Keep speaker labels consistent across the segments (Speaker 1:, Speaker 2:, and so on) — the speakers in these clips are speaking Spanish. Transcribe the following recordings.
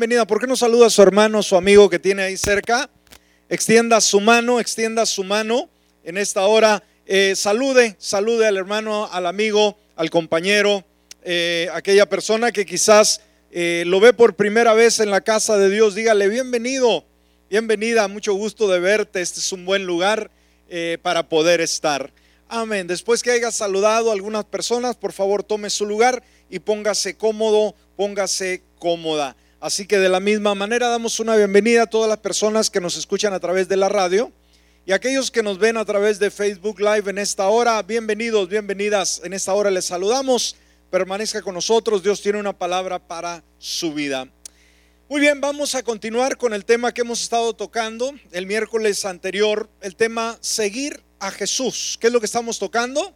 Speaker 1: Bienvenida, ¿por qué no saluda a su hermano, su amigo que tiene ahí cerca? Extienda su mano, extienda su mano en esta hora. Eh, salude, salude al hermano, al amigo, al compañero, eh, aquella persona que quizás eh, lo ve por primera vez en la casa de Dios. Dígale, bienvenido, bienvenida, mucho gusto de verte. Este es un buen lugar para poder estar. Amén. Después que haya saludado a algunas personas, por favor tome su lugar y póngase cómodo, póngase cómoda. Así que de la misma manera damos una bienvenida a todas las personas que nos escuchan a través de la radio y aquellos que nos ven a través de Facebook Live en esta hora. Bienvenidos, bienvenidas. En esta hora les saludamos. Permanezca con nosotros. Dios tiene una palabra para su vida. Muy bien, vamos a continuar con el tema que hemos estado tocando el miércoles anterior, el tema seguir a Jesús. ¿Qué es lo que estamos tocando?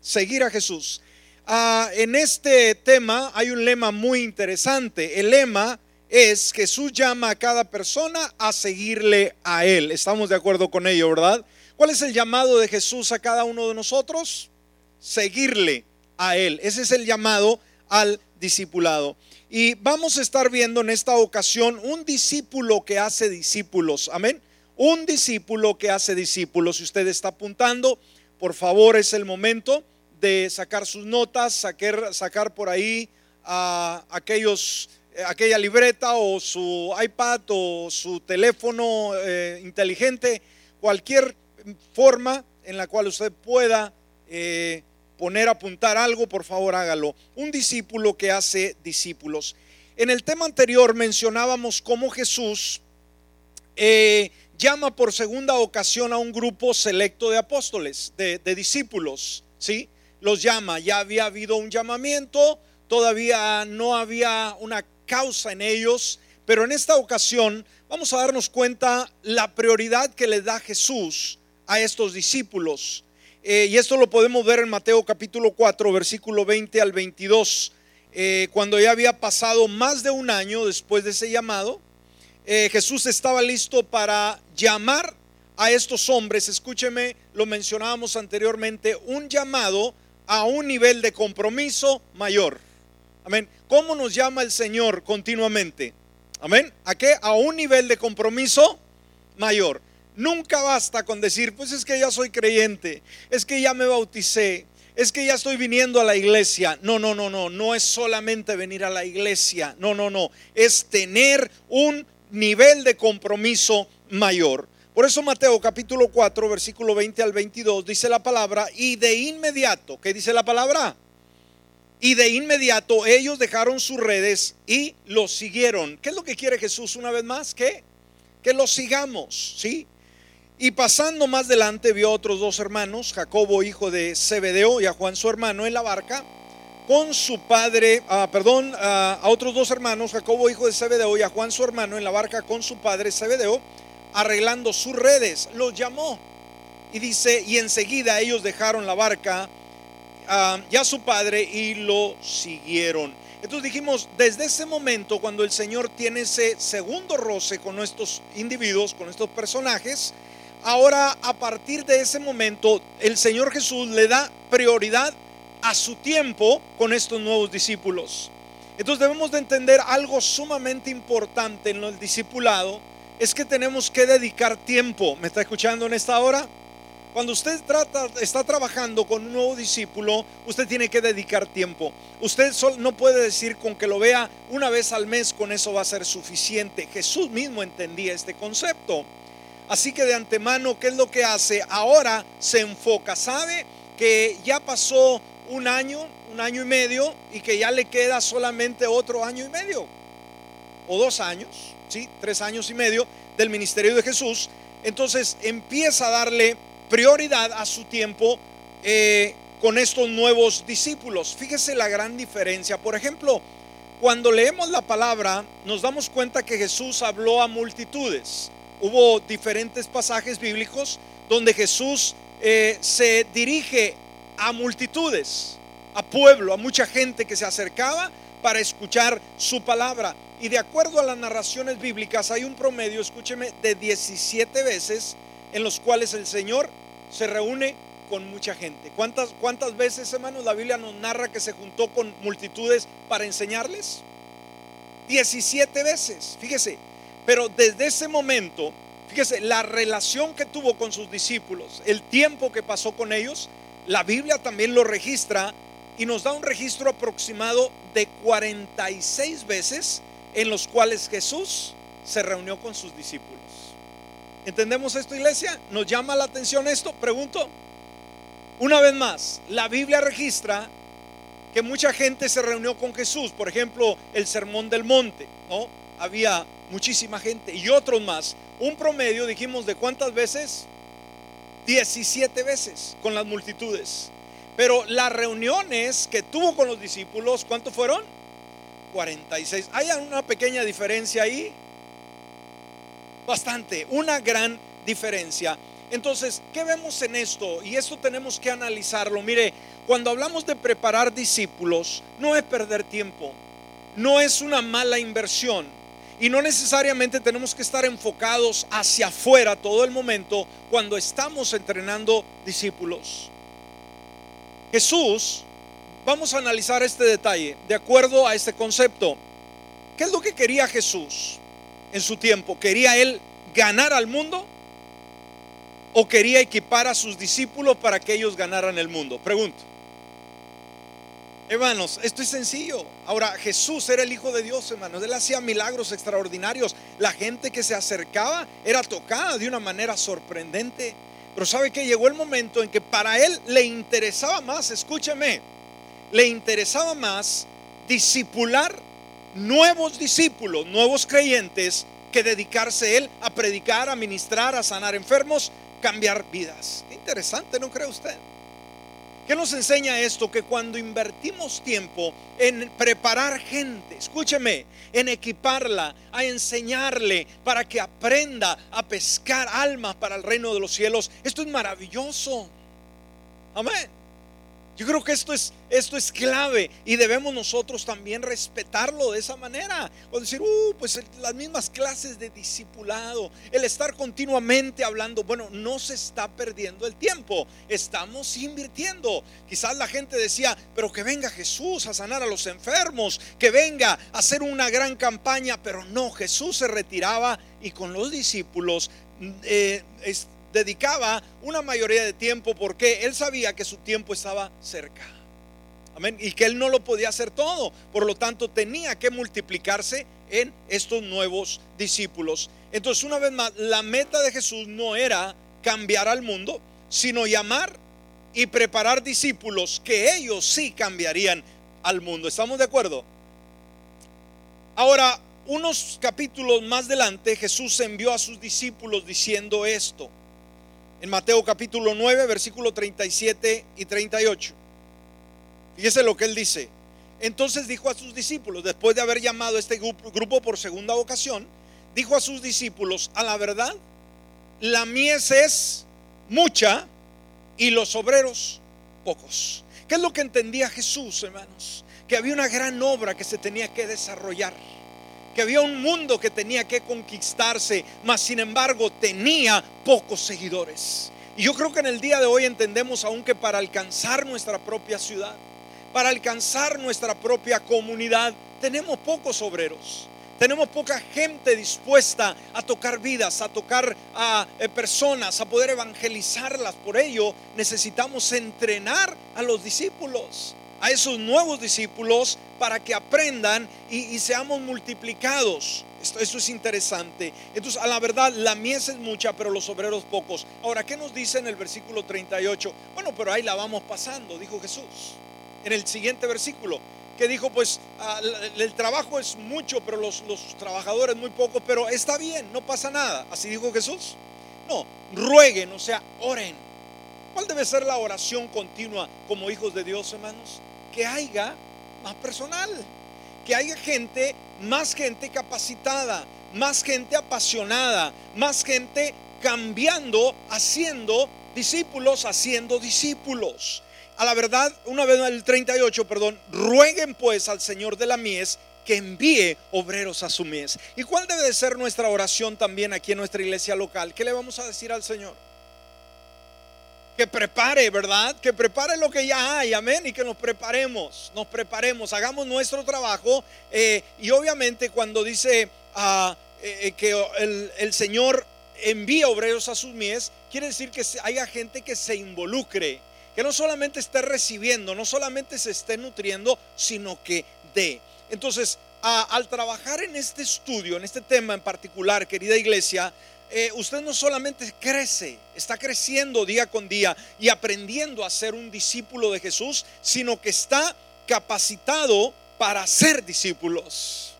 Speaker 1: Seguir a Jesús. Ah, en este tema hay un lema muy interesante. El lema es Jesús llama a cada persona a seguirle a Él. Estamos de acuerdo con ello, ¿verdad? ¿Cuál es el llamado de Jesús a cada uno de nosotros? Seguirle a Él. Ese es el llamado al discipulado. Y vamos a estar viendo en esta ocasión un discípulo que hace discípulos. Amén. Un discípulo que hace discípulos. Si usted está apuntando, por favor es el momento de sacar sus notas, sacar, sacar por ahí a aquellos aquella libreta o su iPad o su teléfono eh, inteligente, cualquier forma en la cual usted pueda eh, poner, apuntar algo, por favor hágalo. Un discípulo que hace discípulos. En el tema anterior mencionábamos cómo Jesús llama por segunda ocasión a un grupo selecto de apóstoles, de, de discípulos, ¿sí? Los llama, ya había habido un llamamiento, todavía no había una causa en ellos, pero en esta ocasión vamos a darnos cuenta la prioridad que le da Jesús a estos discípulos. Eh, y esto lo podemos ver en Mateo capítulo 4, versículo 20 al 22, eh, cuando ya había pasado más de un año después de ese llamado, eh, Jesús estaba listo para llamar a estos hombres, escúcheme, lo mencionábamos anteriormente, un llamado a un nivel de compromiso mayor. Amén. ¿Cómo nos llama el Señor continuamente? Amén. ¿A qué? A un nivel de compromiso mayor. Nunca basta con decir, pues es que ya soy creyente, es que ya me bauticé, es que ya estoy viniendo a la iglesia. No, no, no, no, no es solamente venir a la iglesia. No, no, no, es tener un nivel de compromiso mayor. Por eso Mateo capítulo 4, versículo 20 al 22 dice la palabra, y de inmediato, ¿qué dice la palabra? Y de inmediato ellos dejaron sus redes y los siguieron. ¿Qué es lo que quiere Jesús una vez más? Que que los sigamos, ¿sí? Y pasando más adelante vio a otros dos hermanos, Jacobo hijo de Zebedeo y a Juan su hermano en la barca con su padre, ah, perdón, ah, a otros dos hermanos, Jacobo hijo de Zebedeo y a Juan su hermano en la barca con su padre Zebedeo, arreglando sus redes. Los llamó y dice, y enseguida ellos dejaron la barca ya su padre y lo siguieron. Entonces dijimos, desde ese momento, cuando el Señor tiene ese segundo roce con estos individuos, con estos personajes, ahora a partir de ese momento, el Señor Jesús le da prioridad a su tiempo con estos nuevos discípulos. Entonces debemos de entender algo sumamente importante en el discipulado, es que tenemos que dedicar tiempo. ¿Me está escuchando en esta hora? Cuando usted está trabajando con un nuevo discípulo, usted tiene que dedicar tiempo. Usted no puede decir con que lo vea una vez al mes, con eso va a ser suficiente. Jesús mismo entendía este concepto. Así que de antemano, ¿qué es lo que hace? Ahora se enfoca. Sabe que ya pasó un año, un año y medio, y que ya le queda solamente otro año y medio. O dos años, ¿sí? Tres años y medio del ministerio de Jesús. Entonces empieza a darle prioridad a su tiempo eh, con estos nuevos discípulos. Fíjese la gran diferencia. Por ejemplo, cuando leemos la palabra, nos damos cuenta que Jesús habló a multitudes. Hubo diferentes pasajes bíblicos donde Jesús eh, se dirige a multitudes, a pueblo, a mucha gente que se acercaba para escuchar su palabra. Y de acuerdo a las narraciones bíblicas hay un promedio, escúcheme, de 17 veces en los cuales el Señor se reúne con mucha gente. ¿Cuántas, cuántas veces, hermanos, la Biblia nos narra que se juntó con multitudes para enseñarles? 17 veces, fíjese. Pero desde ese momento, fíjese, la relación que tuvo con sus discípulos, el tiempo que pasó con ellos, la Biblia también lo registra y nos da un registro aproximado de 46 veces en los cuales Jesús se reunió con sus discípulos. ¿Entendemos esto, iglesia? ¿Nos llama la atención esto? Pregunto. Una vez más, la Biblia registra que mucha gente se reunió con Jesús. Por ejemplo, el Sermón del Monte, ¿no? Había muchísima gente y otros más. Un promedio, dijimos, de cuántas veces? 17 veces con las multitudes. Pero las reuniones que tuvo con los discípulos, ¿cuántos fueron? 46. ¿Hay una pequeña diferencia ahí? Bastante, una gran diferencia. Entonces, ¿qué vemos en esto? Y esto tenemos que analizarlo. Mire, cuando hablamos de preparar discípulos, no es perder tiempo, no es una mala inversión. Y no necesariamente tenemos que estar enfocados hacia afuera todo el momento cuando estamos entrenando discípulos. Jesús, vamos a analizar este detalle de acuerdo a este concepto. ¿Qué es lo que quería Jesús en su tiempo? ¿Quería él ganar al mundo? o quería equipar a sus discípulos para que ellos ganaran el mundo? Pregunto. Hermanos, esto es sencillo. Ahora, Jesús era el Hijo de Dios, hermanos. Él hacía milagros extraordinarios. La gente que se acercaba era tocada de una manera sorprendente. Pero sabe que llegó el momento en que para él le interesaba más, escúcheme, le interesaba más discipular nuevos discípulos, nuevos creyentes, que dedicarse él a predicar, a ministrar, a sanar enfermos, cambiar vidas. interesante, ¿no cree usted? ¿Qué nos enseña esto? Que cuando invertimos tiempo en preparar gente, escúcheme, en equiparla, a enseñarle para que aprenda a pescar almas para el reino de los cielos, esto es maravilloso. Amén. Yo creo que esto es, esto es clave y debemos nosotros también respetarlo de esa manera. O decir, uh, pues las mismas clases de discipulado, el estar continuamente hablando, bueno, no se está perdiendo el tiempo, estamos invirtiendo. Quizás la gente decía, pero que venga Jesús a sanar a los enfermos, que venga a hacer una gran campaña, pero no, Jesús se retiraba y con los discípulos eh, dedicaba una mayoría de tiempo porque él sabía que su tiempo estaba cerca. Amén. Y que él no lo podía hacer todo. Por lo tanto, tenía que multiplicarse en estos nuevos discípulos. Entonces, una vez más, la meta de Jesús no era cambiar al mundo, sino llamar y preparar discípulos que ellos sí cambiarían al mundo. ¿Estamos de acuerdo? Ahora, unos capítulos más adelante, Jesús envió a sus discípulos diciendo esto en Mateo capítulo 9, versículo 37 y 38. Fíjese lo que él dice. Entonces dijo a sus discípulos, después de haber llamado a este grupo por segunda ocasión, dijo a sus discípulos, a la verdad, la mies es mucha y los obreros pocos. ¿Qué es lo que entendía Jesús, hermanos? Que había una gran obra que se tenía que desarrollar que había un mundo que tenía que conquistarse, mas sin embargo tenía pocos seguidores. Y yo creo que en el día de hoy entendemos aún que para alcanzar nuestra propia ciudad, para alcanzar nuestra propia comunidad, tenemos pocos obreros. Tenemos poca gente dispuesta a tocar vidas, a tocar a eh, personas, a poder evangelizarlas. Por ello necesitamos entrenar a los discípulos a esos nuevos discípulos para que aprendan y, seamos multiplicados. Esto, esto, es interesante. Entonces, a la verdad, la mies es mucha, pero los obreros pocos. Ahora, ¿qué nos dice en el versículo 38? Bueno, pero ahí la vamos pasando, dijo Jesús. En el siguiente versículo, que dijo, pues ah, el trabajo es mucho, pero los, los trabajadores muy pocos, pero está bien, no pasa nada. Así dijo Jesús. No, rueguen, o sea, oren. ¿Cuál debe ser la oración continua como hijos de Dios, hermanos? que haya más personal, que haya gente, más gente capacitada, más gente apasionada, más gente cambiando, haciendo discípulos, haciendo discípulos. A la verdad, una vez el 38, perdón, rueguen pues al Señor de la mies que envíe obreros a su mies. ¿Y cuál debe de ser nuestra oración también aquí en nuestra iglesia local? ¿Qué le vamos a decir al Señor? Que prepare, ¿verdad? Que prepare lo que ya hay, amén, y que nos preparemos, nos preparemos, hagamos nuestro trabajo. Eh, y obviamente cuando dice ah, eh, eh, que el, el, Señor envía obreros a sus mies, quiere decir que haya gente que se involucre, que no solamente esté recibiendo, no solamente se esté nutriendo, sino que dé. Entonces, al trabajar en este estudio, en este tema en particular, querida iglesia, eh, usted no solamente crece, está creciendo día con día y aprendiendo a ser un discípulo de Jesús, sino que está capacitado para ser discípulos.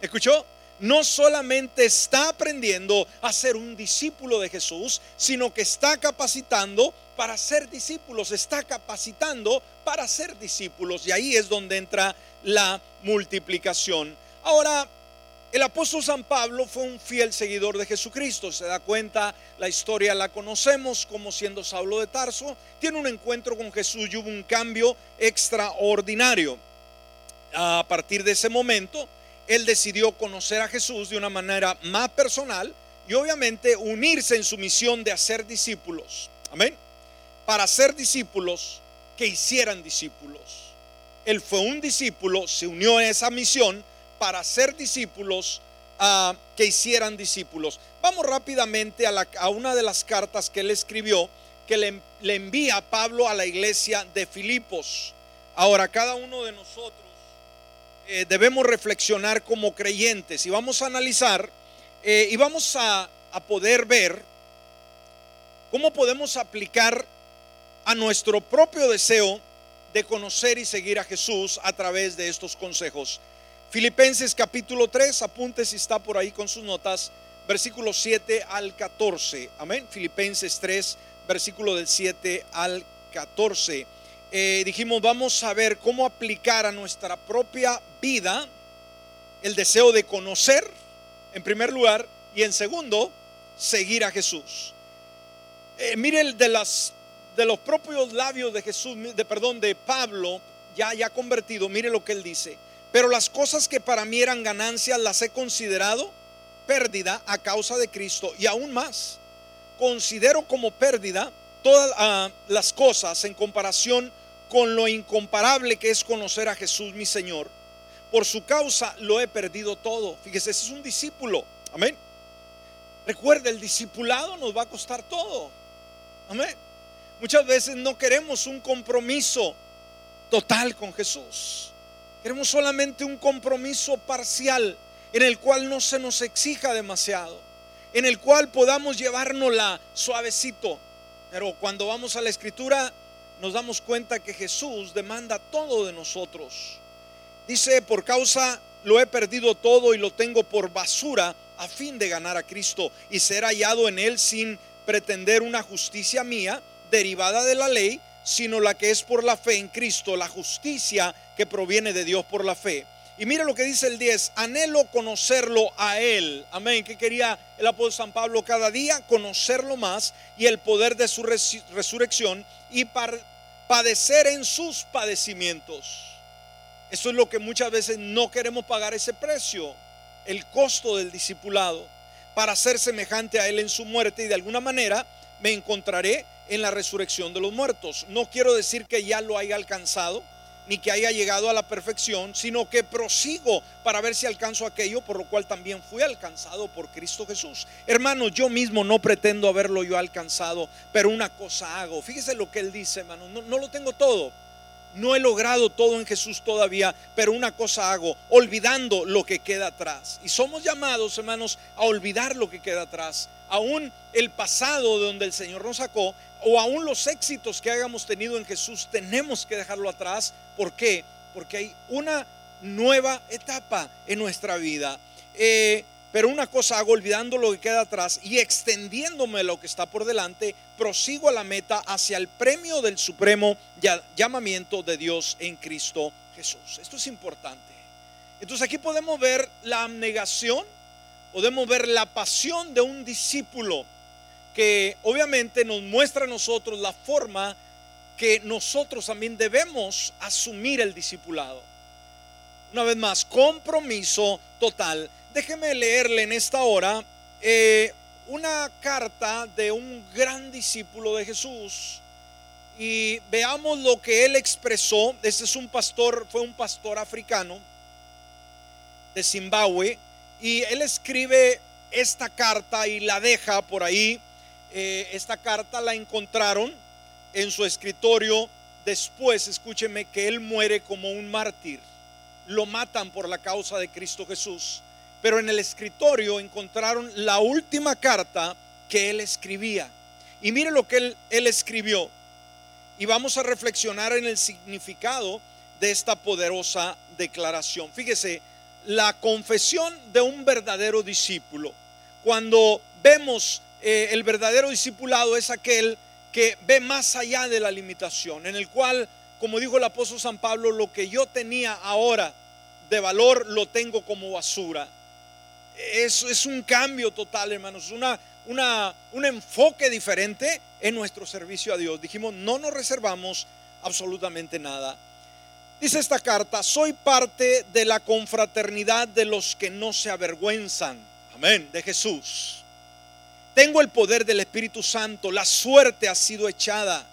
Speaker 1: ¿Escuchó? No solamente está aprendiendo a ser un discípulo de Jesús, sino que está capacitando para ser discípulos, está capacitando para ser discípulos. Y ahí es donde entra la multiplicación. Ahora, el apóstol San Pablo fue un fiel seguidor de Jesucristo. Se da cuenta, la historia la conocemos como siendo Saulo de Tarso. Tiene un encuentro con Jesús y hubo un cambio extraordinario. A partir de ese momento, él decidió conocer a Jesús de una manera más personal y obviamente unirse en su misión de hacer discípulos. Amén. Para ser discípulos que hicieran discípulos. Él fue un discípulo, se unió a esa misión para ser discípulos ah, que hicieran discípulos. Vamos rápidamente a, una de las cartas que él escribió, que le, envía Pablo a la iglesia de Filipos. Ahora, cada uno de nosotros eh, debemos reflexionar como creyentes y vamos a analizar eh, y vamos a poder ver cómo podemos aplicar a nuestro propio deseo de conocer y seguir a Jesús a través de estos consejos. Filipenses capítulo 3, apunte si está por ahí con sus notas, versículo 7 al 14. Amén. Filipenses 3, versículo del 7 al 14. Eh, dijimos, vamos a ver cómo aplicar a nuestra propia vida el deseo de conocer, en primer lugar, y en segundo, seguir a Jesús. Eh, mire el de las de los propios labios de Jesús, de perdón, de Pablo, ya ya convertido, mire lo que él dice. Pero las cosas que para mí eran ganancias las he considerado pérdida a causa de Cristo. Y aún más, considero como pérdida todas ah, las cosas en comparación con lo incomparable que es conocer a Jesús mi Señor. Por su causa lo he perdido todo. Fíjese, ese es un discípulo. Amén. Recuerde, el discipulado nos va a costar todo. Amén. Muchas veces no queremos un compromiso total con Jesús. Queremos solamente un compromiso parcial en el cual no se nos exija demasiado, en el cual podamos llevárnosla suavecito. Pero cuando vamos a la escritura nos damos cuenta que Jesús demanda todo de nosotros. Dice, por causa lo he perdido todo y lo tengo por basura a fin de ganar a Cristo y ser hallado en él sin pretender una justicia mía derivada de la ley, sino la que es por la fe en Cristo, la justicia que proviene de Dios por la fe. Y mira lo que dice el 10, anhelo conocerlo a Él. Amén. Que quería el apóstol San Pablo cada día conocerlo más y el poder de su resurrección y padecer en sus padecimientos. Eso es lo que muchas veces no queremos pagar ese precio, el costo del discipulado, para ser semejante a Él en su muerte y de alguna manera me encontraré en la resurrección de los muertos. No quiero decir que ya lo haya alcanzado, ni que haya llegado a la perfección, sino que prosigo para ver si alcanzo aquello por lo cual también fui alcanzado por Cristo Jesús. Hermanos, yo mismo no pretendo haberlo yo alcanzado, pero una cosa hago. Fíjese lo que él dice, hermano, no, no lo tengo todo. No he logrado todo en Jesús todavía, pero una cosa hago, olvidando lo que queda atrás. Y somos llamados, hermanos, a olvidar lo que queda atrás. Aún el pasado de donde el Señor nos sacó, o aún los éxitos que hayamos tenido en Jesús, tenemos que dejarlo atrás. ¿Por qué? Porque hay una nueva etapa en nuestra vida. Eh, pero una cosa hago olvidando lo que queda atrás y extendiéndome lo que está por delante, prosigo a la meta hacia el premio del supremo llamamiento de Dios en Cristo Jesús. Esto es importante. Entonces aquí podemos ver la abnegación, podemos ver la pasión de un discípulo que obviamente nos muestra a nosotros la forma que nosotros también debemos asumir el discipulado. Una vez más, compromiso total. Déjeme leerle en esta hora eh, una carta de un gran discípulo de Jesús y veamos lo que él expresó. Este es un pastor, fue un pastor africano de Zimbabue y él escribe esta carta y la deja por ahí. Eh, esta carta la encontraron en su escritorio después, escúcheme, que él muere como un mártir. Lo matan por la causa de Cristo Jesús. Pero en el escritorio encontraron la última carta que él escribía. Y mire lo que él, escribió. Y vamos a reflexionar en el significado de esta poderosa declaración. Fíjese, la confesión de un verdadero discípulo. Cuando vemos eh, el verdadero discipulado es aquel que ve más allá de la limitación, en el cual, como dijo el apóstol San Pablo, lo que yo tenía ahora de valor lo tengo como basura. Eso es un cambio total, hermanos, una, un enfoque diferente en nuestro servicio a Dios. Dijimos, no nos reservamos absolutamente nada. Dice esta carta, soy parte de la confraternidad de los que no se avergüenzan. Amén, de Jesús. Tengo el poder del Espíritu Santo, la suerte ha sido echada,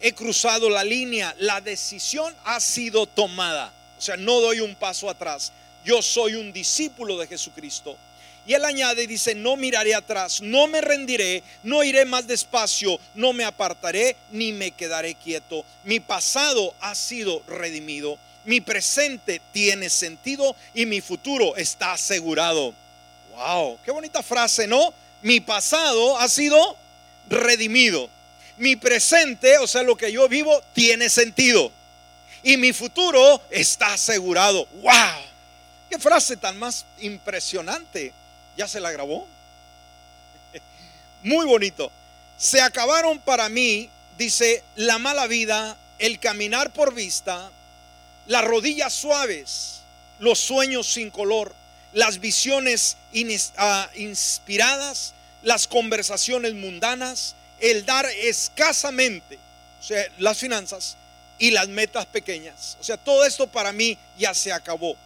Speaker 1: he cruzado la línea, la decisión ha sido tomada. O sea, no doy un paso atrás. Yo soy un discípulo de Jesucristo. Y él añade y dice, no miraré atrás, no me rendiré, no iré más despacio, no me apartaré ni me quedaré quieto. Mi pasado ha sido redimido, mi presente tiene sentido y mi futuro está asegurado. Wow, qué bonita frase, ¿no? Mi pasado ha sido redimido. Mi presente, o sea, lo que yo vivo, tiene sentido. Y mi futuro está asegurado. ¡Wow! ¡Qué frase tan más impresionante! ¿Ya se la grabó? Muy bonito. Se acabaron para mí, dice, la mala vida, el caminar por vista, las rodillas suaves, los sueños sin color, las visiones ah, inspiradas, las conversaciones mundanas, el dar escasamente, o sea, las finanzas y las metas pequeñas. O sea, todo esto para mí ya se acabó.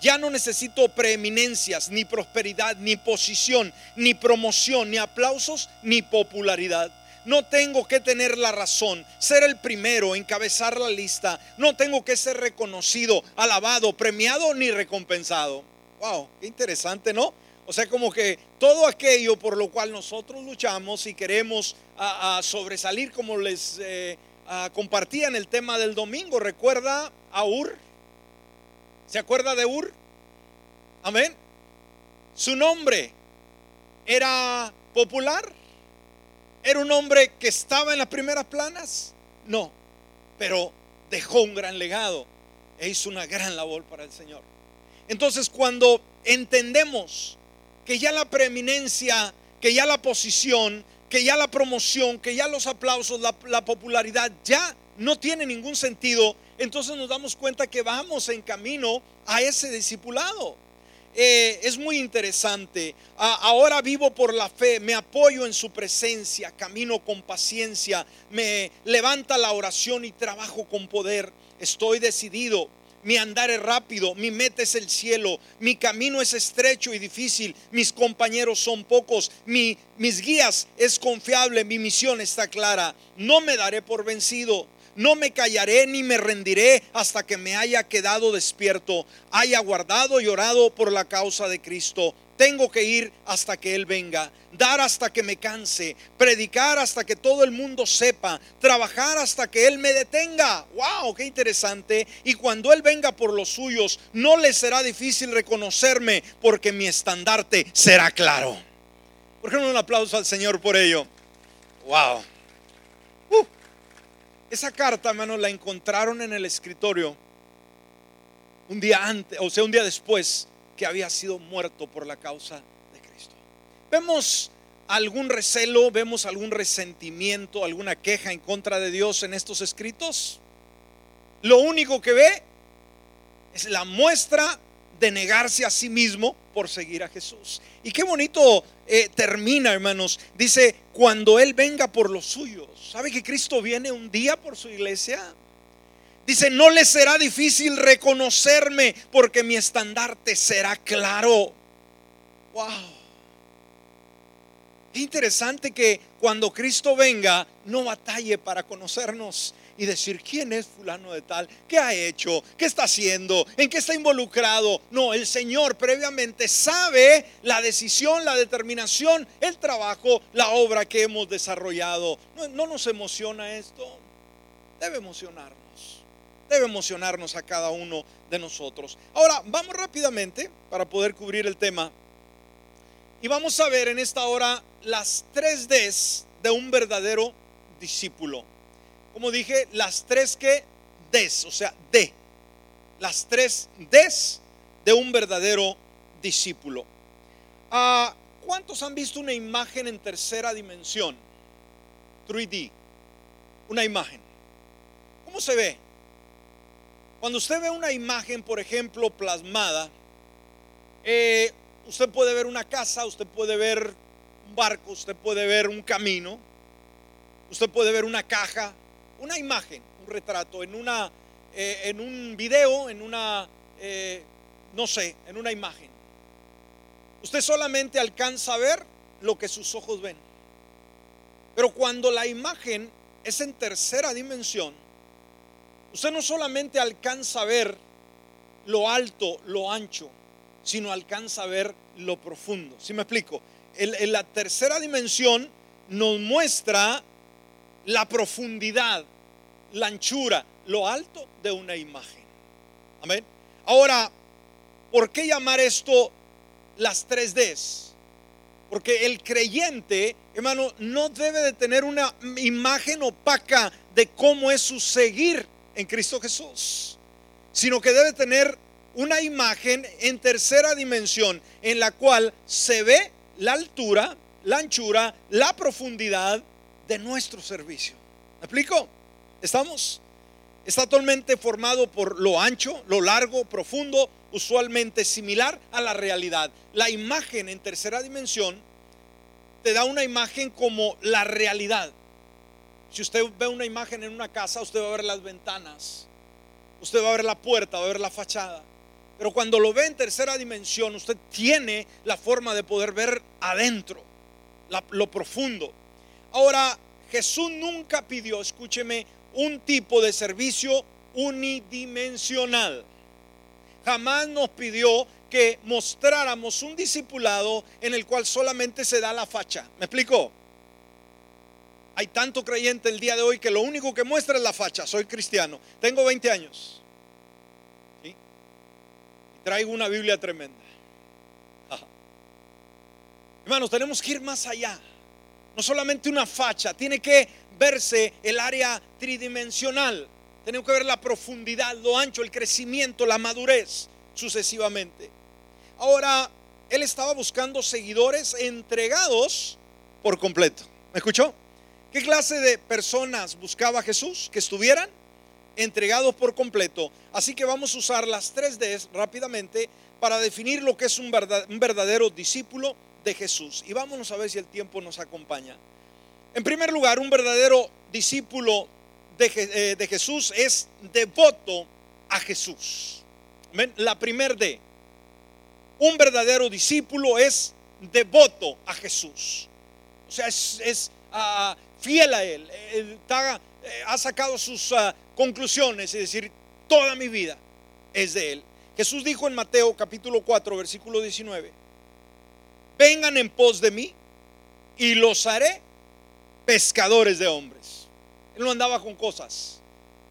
Speaker 1: Ya no necesito preeminencias, ni prosperidad, ni posición, ni promoción, ni aplausos, ni popularidad. No tengo que tener la razón, ser el primero, encabezar la lista. No tengo que ser reconocido, alabado, premiado, ni recompensado. Wow, qué interesante, ¿no? O sea, como que todo aquello por lo cual nosotros luchamos y queremos sobresalir, como les eh, compartía en el tema del domingo, recuerda a Ur ¿Se acuerda de Ur? Amén. Su nombre era popular. ¿Era un hombre que estaba en las primeras planas? No, pero dejó un gran legado e hizo una gran labor para el Señor. Entonces cuando entendemos que ya la preeminencia, que ya la posición, que ya la promoción, que ya los aplausos, la, la popularidad ya no tiene ningún sentido, entonces nos damos cuenta que vamos en camino a ese discipulado. Eh, es muy interesante. ahora vivo por la fe, me apoyo en su presencia, camino con paciencia, me levanta la oración y trabajo con poder. Estoy decidido. Mi andar es rápido, mi meta es el cielo, mi camino es estrecho y difícil, mis compañeros son pocos, mi, mis guías es confiable, mi misión está clara. No me daré por vencido no me callaré ni me rendiré hasta que me haya quedado despierto, haya guardado y orado por la causa de Cristo. Tengo que ir hasta que Él venga, dar hasta que me canse, predicar hasta que todo el mundo sepa, trabajar hasta que Él me detenga. ¡Wow! ¡Qué interesante! Y cuando Él venga por los suyos, no le será difícil reconocerme porque mi estandarte será claro. ¿Por qué no un aplauso al Señor por ello? ¡Wow! Esa carta, hermano, la encontraron en el escritorio un día antes, o sea, un día después que había sido muerto por la causa de Cristo. Vemos algún recelo, vemos algún resentimiento, alguna queja en contra de Dios en estos escritos. Lo único que ve es la muestra de negarse a sí mismo por seguir a Jesús. Y qué bonito eh, termina, hermanos. Dice, cuando Él venga por los suyos. ¿Sabe que Cristo viene un día por su iglesia? Dice, no le será difícil reconocerme porque mi estandarte será claro. Wow. Qué interesante que cuando Cristo venga no batalle para conocernos y decir quién es fulano de tal, qué ha hecho, qué está haciendo, en qué está involucrado. No, el Señor previamente sabe la decisión, la determinación, el trabajo, la obra que hemos desarrollado. ¿No, no nos emociona esto? Debe emocionarnos. Debe emocionarnos a cada uno de nosotros. Ahora, vamos rápidamente para poder cubrir el tema y vamos a ver en esta hora las tres Ds de un verdadero discípulo. Como dije, las tres que Ds, o sea, D. Las tres Ds de un verdadero discípulo. Ah, ¿Cuántos han visto una imagen en tercera dimensión? 3D. Una imagen. ¿Cómo se ve? Cuando usted ve una imagen, por ejemplo, plasmada, eh, usted puede ver una casa, usted puede ver un barco, usted puede ver un camino, usted puede ver una caja, una imagen, un retrato, en, una, eh, en un video, en una, eh, no sé, en una imagen. Usted solamente alcanza a ver lo que sus ojos ven. Pero cuando la imagen es en tercera dimensión, usted no solamente alcanza a ver lo alto, lo ancho, sino alcanza a ver lo profundo. ¿Sí me explico? En, la tercera dimensión nos muestra la profundidad, la anchura, lo alto de una imagen. Amén. Ahora, ¿por qué llamar esto las 3Ds? Porque el creyente, hermano, no debe de tener una imagen opaca de cómo es su seguir en Cristo Jesús, sino que debe tener una imagen en tercera dimensión en la cual se ve la altura, la anchura, la profundidad de nuestro servicio. ¿Me explico? ¿Estamos? Está totalmente formado por lo ancho, lo largo, profundo, usualmente similar a la realidad. La imagen en tercera dimensión te da una imagen como la realidad. Si usted ve una imagen en una casa, usted va a ver las ventanas, usted va a ver la puerta, va a ver la fachada. Pero cuando lo ve en tercera dimensión, usted tiene la forma de poder ver adentro, lo profundo. Ahora, Jesús nunca pidió, escúcheme, un tipo de servicio unidimensional. Jamás nos pidió que mostráramos un discipulado en el cual solamente se da la facha. ¿Me explico? Hay tanto creyente el día de hoy que lo único que muestra es la facha. Soy cristiano. Tengo 20 años traigo una Biblia tremenda. Hermanos, tenemos que ir más allá. No solamente una facha, tiene que verse el área tridimensional. Tenemos que ver la profundidad, lo ancho, el crecimiento, la madurez, sucesivamente. Ahora, él estaba buscando seguidores entregados por completo. ¿Me escuchó? ¿Qué clase de personas buscaba Jesús? Que estuvieran entregados por completo. Así que vamos a usar las tres Ds rápidamente para definir lo que es un verdadero discípulo Jesús. Y vámonos a ver si el tiempo nos acompaña. En primer lugar, un verdadero discípulo de, eh, Jesús es devoto a Jesús. La primer D. Un verdadero discípulo es devoto a Jesús. O sea, es, ah, fiel a Él. Eh, ha sacado sus ah, conclusiones y decir, toda mi vida es de Él. Jesús dijo en Mateo capítulo 4, versículo 19, vengan en pos de mí y los haré pescadores de hombres. Él no andaba con cosas.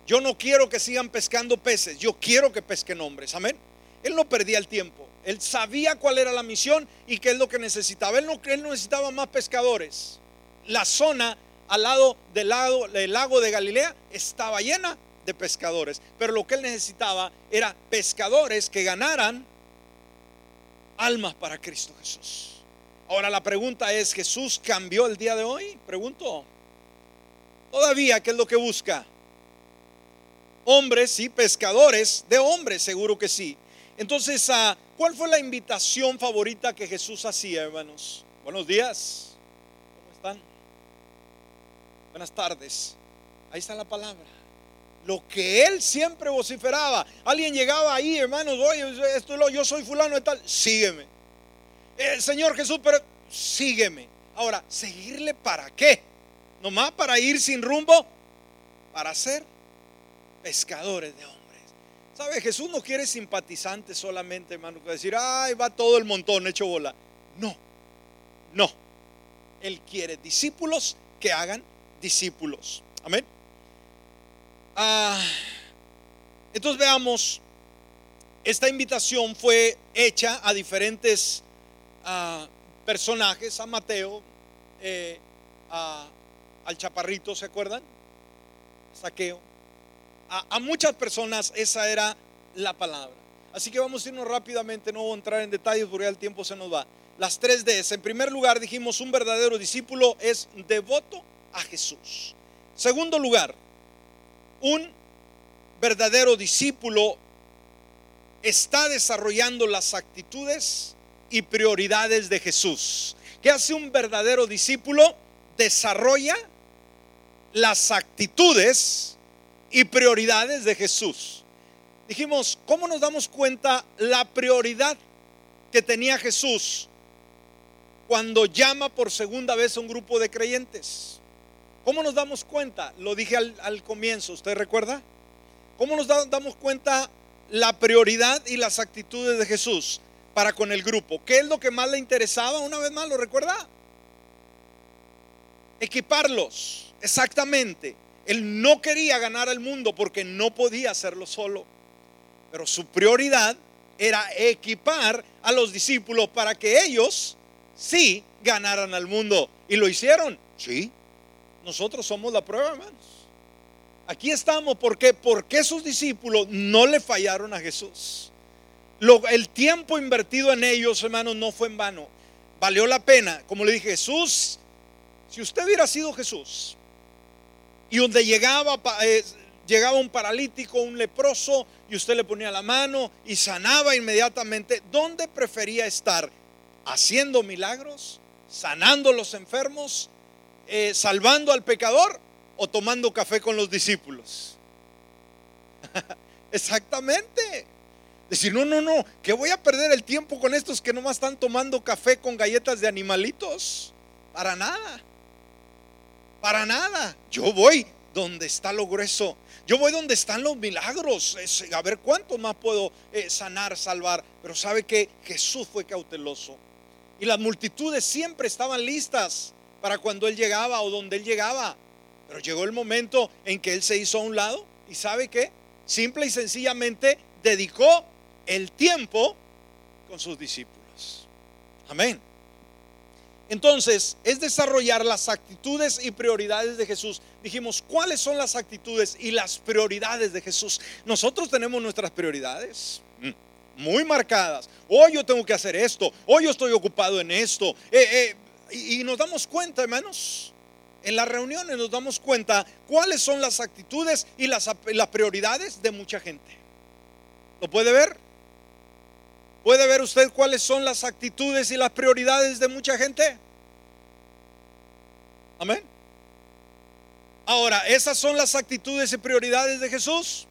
Speaker 1: Yo no quiero que sigan pescando peces, yo quiero que pesquen hombres. Amén. Él no perdía el tiempo. Él sabía cuál era la misión y qué es lo que necesitaba. Él no, necesitaba más pescadores. La zona al lado del del lago de Galilea estaba llena de pescadores. Pero lo que él necesitaba era pescadores que ganaran almas para Cristo Jesús. Ahora la pregunta es, ¿Jesús cambió el día de hoy? Pregunto. Todavía, ¿qué es lo que busca? Hombres, sí, pescadores de hombres, seguro que sí. Entonces, ah, ¿cuál fue la invitación favorita que Jesús hacía, hermanos? Buenos días. ¿Cómo están? Buenas tardes. Ahí está la palabra. Lo que él siempre vociferaba. Alguien llegaba ahí, hermanos, oye, esto yo soy fulano de tal. Sígueme. El Señor Jesús, pero sígueme. Ahora, ¿seguirle para qué? ¿Nomás para ir sin rumbo? Para ser pescadores de hombres. ¿Sabe? Jesús no quiere simpatizantes solamente, hermano, que decir, ay, va todo el montón hecho bola. No, no. Él quiere discípulos que hagan discípulos. Amén. Ah, entonces veamos, esta invitación fue hecha a diferentes ah, personajes, a Mateo, eh, al chaparrito, ¿se acuerdan? Saqueo. A, muchas personas esa era la palabra. Así que vamos a irnos rápidamente, no voy a entrar en detalles porque el tiempo se nos va. Las tres Ds. En primer lugar, dijimos, un verdadero discípulo es devoto a Jesús. Segundo lugar, un verdadero discípulo está desarrollando las actitudes y prioridades de Jesús. ¿Qué hace un verdadero discípulo? Desarrolla las actitudes y prioridades de Jesús. Dijimos, ¿cómo nos damos cuenta la prioridad que tenía Jesús cuando llama por segunda vez a un grupo de creyentes? ¿Cómo nos damos cuenta? Lo dije al, comienzo, ¿usted recuerda? ¿Cómo nos damos cuenta la prioridad y las actitudes de Jesús para con el grupo? ¿Qué es lo que más le interesaba? Una vez más, ¿lo recuerda? Equiparlos, exactamente. Él no quería ganar al mundo porque no podía hacerlo solo. Pero su prioridad era equipar a los discípulos para que ellos sí ganaran al mundo. ¿Y lo hicieron? Sí. Nosotros somos la prueba, hermanos. Aquí estamos porque porque sus discípulos no le fallaron a Jesús. El tiempo invertido en ellos, hermanos, no fue en vano. Valió la pena. Como le dije, Jesús, si usted hubiera sido Jesús, y donde llegaba, eh, llegaba un paralítico, un leproso, y usted le ponía la mano y sanaba inmediatamente. ¿Dónde prefería estar? ¿Haciendo milagros? ¿Sanando a los enfermos? Eh, ¿Salvando al pecador? ¿O tomando café con los discípulos? Exactamente. Decir, no, no, no, que voy a perder el tiempo con estos que nomás están tomando café con galletas de animalitos. Para nada. Para nada. Yo voy donde está lo grueso. Yo voy donde están los milagros. a ver cuánto más puedo eh, sanar, salvar. Pero sabe que Jesús fue cauteloso. Y las multitudes siempre estaban listas para cuando Él llegaba o donde Él llegaba. Pero llegó el momento en que Él se hizo a un lado. Y sabe que simple y sencillamente dedicó el tiempo con sus discípulos. Amén. Entonces, es desarrollar las actitudes y prioridades de Jesús. Dijimos, ¿cuáles son las actitudes y las prioridades de Jesús? Nosotros tenemos nuestras prioridades mm, muy marcadas. Hoy yo tengo que hacer esto, hoy yo estoy ocupado en esto. Eh, eh, y, nos damos cuenta, hermanos, en las reuniones nos damos cuenta cuáles son las actitudes y las, las prioridades de mucha gente. ¿Lo puede ver? ¿Puede ver usted cuáles son las actitudes y las prioridades de mucha gente? Amén. Ahora, ¿esas son las actitudes y prioridades de Jesús?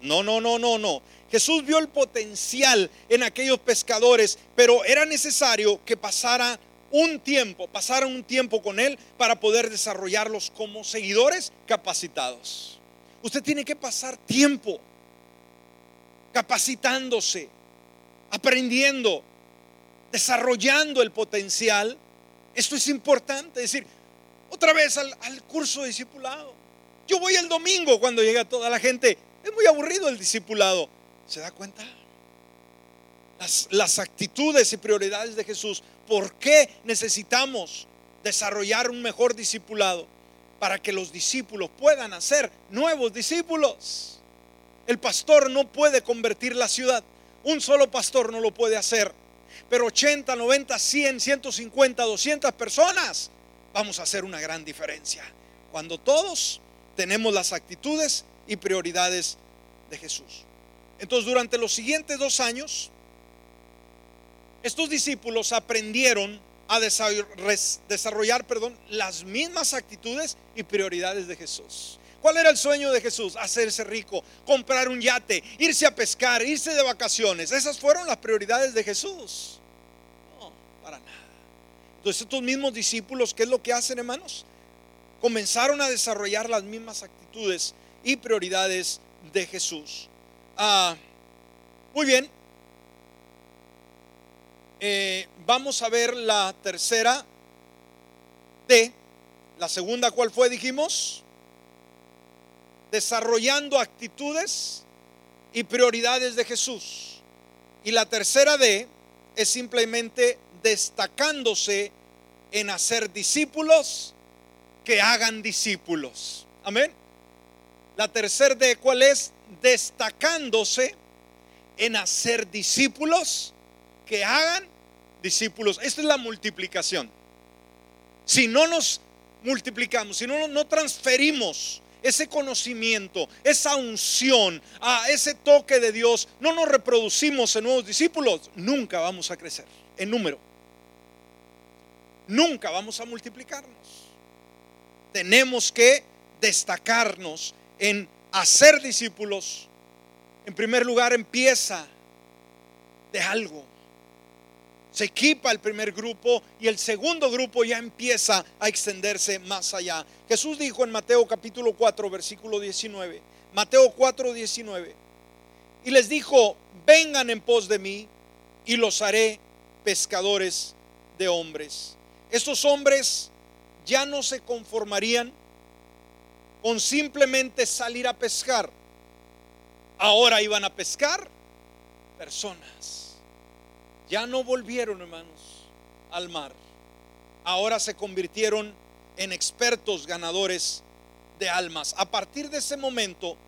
Speaker 1: No, no, no, no, no. Jesús vio el potencial en aquellos pescadores, pero era necesario que pasara un tiempo, pasara un tiempo con Él para poder desarrollarlos como seguidores capacitados. Usted tiene que pasar tiempo capacitándose, aprendiendo, desarrollando el potencial. Esto es importante, es decir, otra vez al, curso de discipulado. Yo voy el domingo cuando llega toda la gente. Es muy aburrido el discipulado. ¿Se da cuenta? Las, las actitudes y prioridades de Jesús. ¿Por qué necesitamos desarrollar un mejor discipulado? Para que los discípulos puedan hacer nuevos discípulos. El pastor no puede convertir la ciudad. Un solo pastor no lo puede hacer. Pero 80, 90, 100, 150, 200 personas, vamos a hacer una gran diferencia. Cuando todos tenemos las actitudes y prioridades de Jesús. Entonces, durante los siguientes dos años, estos discípulos aprendieron a desarrollar, perdón, las mismas actitudes y prioridades de Jesús. ¿Cuál era el sueño de Jesús? Hacerse rico, comprar un yate, irse a pescar, irse de vacaciones. Esas fueron las prioridades de Jesús. No, para nada. Entonces estos mismos discípulos, ¿qué es lo que hacen, hermanos? Comenzaron a desarrollar las mismas actitudes y prioridades de Jesús. Ah, muy bien. Eh, vamos a ver la tercera D. La segunda, ¿cuál fue? Dijimos. Desarrollando actitudes y prioridades de Jesús. Y la tercera D es simplemente destacándose en hacer discípulos que hagan discípulos. Amén. La tercera D, ¿cuál es? Destacándose en hacer discípulos que hagan discípulos. Esta es la multiplicación. Si no nos multiplicamos, si no, no transferimos ese conocimiento, esa unción, a ese toque de Dios, no nos reproducimos en nuevos discípulos, nunca vamos a crecer en número. Nunca vamos a multiplicarnos. Tenemos que destacarnos en hacer discípulos. En primer lugar, empieza de algo se equipa el primer grupo y el segundo grupo ya empieza a extenderse más allá. Jesús dijo en Mateo capítulo 4, versículo 19, Mateo 4, 19, y les dijo, vengan en pos de mí y los haré pescadores de hombres. Estos hombres ya no se conformarían con simplemente salir a pescar. Ahora iban a pescar personas ya no volvieron, hermanos, al mar. Ahora se convirtieron en expertos ganadores de almas. A partir de ese momento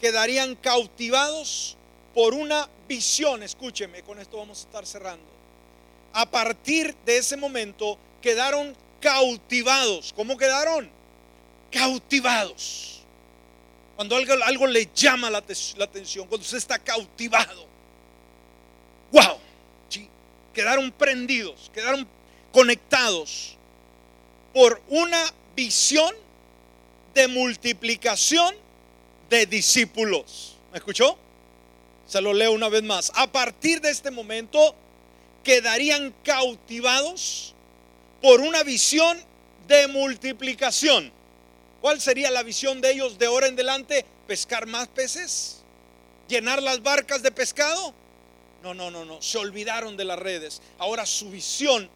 Speaker 1: quedarían cautivados por una visión. Escúcheme, con esto vamos a estar cerrando. A partir de ese momento quedaron cautivados. ¿Cómo quedaron? Cautivados. Cuando algo, algo le llama la, la atención, cuando usted está cautivado. ¡Wow! Quedaron prendidos, quedaron conectados por una visión de multiplicación de discípulos. ¿Me escuchó? Se lo leo una vez más. A partir de este momento quedarían cautivados por una visión de multiplicación. ¿Cuál sería la visión de ellos de ahora en adelante? ¿Pescar más peces? ¿Llenar las barcas de pescado? No, no, no, no. Se olvidaron de las redes. Ahora su visión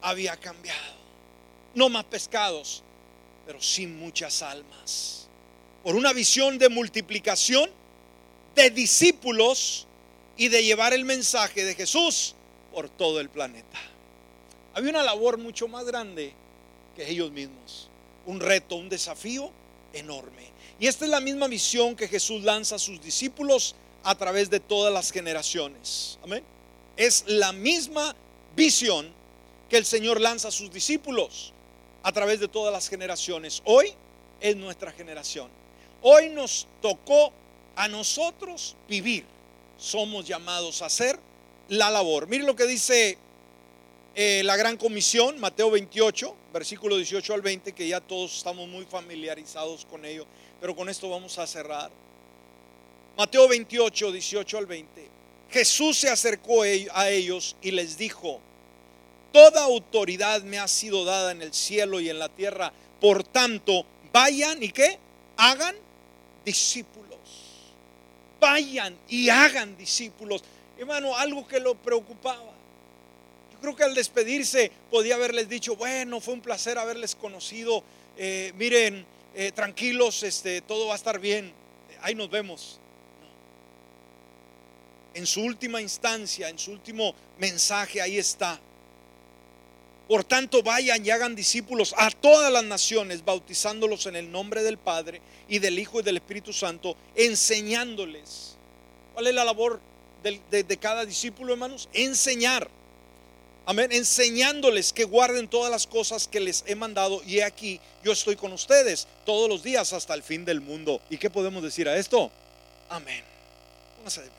Speaker 1: había cambiado. No más pescados, pero sin muchas almas. Por una visión de multiplicación de discípulos y de llevar el mensaje de Jesús por todo el planeta. Había una labor mucho más grande que ellos mismos. Un reto, un desafío enorme. Y esta es la misma misión que Jesús lanza a sus discípulos a través de todas las generaciones. Amén. Es la misma visión que el Señor lanza a sus discípulos a través de todas las generaciones. Hoy es nuestra generación. Hoy nos tocó a nosotros vivir. Somos llamados a hacer la labor. Mire lo que dice eh, la gran comisión, Mateo 28, versículo 18 al 20, que ya todos estamos muy familiarizados con ello, pero con esto vamos a cerrar. Mateo 28, 18 al 20. Jesús se acercó a ellos y les dijo, Toda autoridad me ha sido dada en el cielo y en la tierra. Por tanto, vayan y qué? Hagan discípulos. Vayan y hagan discípulos. Hermano, algo que lo preocupaba. Yo creo que al despedirse podía haberles dicho, bueno, fue un placer haberles conocido. Eh, miren, eh, tranquilos, este, todo va a estar bien. Ahí nos vemos en su última instancia, en su último mensaje, ahí está. Por tanto, vayan y hagan discípulos a todas las naciones, bautizándolos en el nombre del Padre y del Hijo y del Espíritu Santo, enseñándoles. ¿Cuál es la labor de, cada discípulo, hermanos? Enseñar. Amén. Enseñándoles que guarden todas las cosas que les he mandado. Y aquí yo estoy con ustedes todos los días hasta el fin del mundo. ¿Y qué podemos decir a esto? Amén. Póngase de.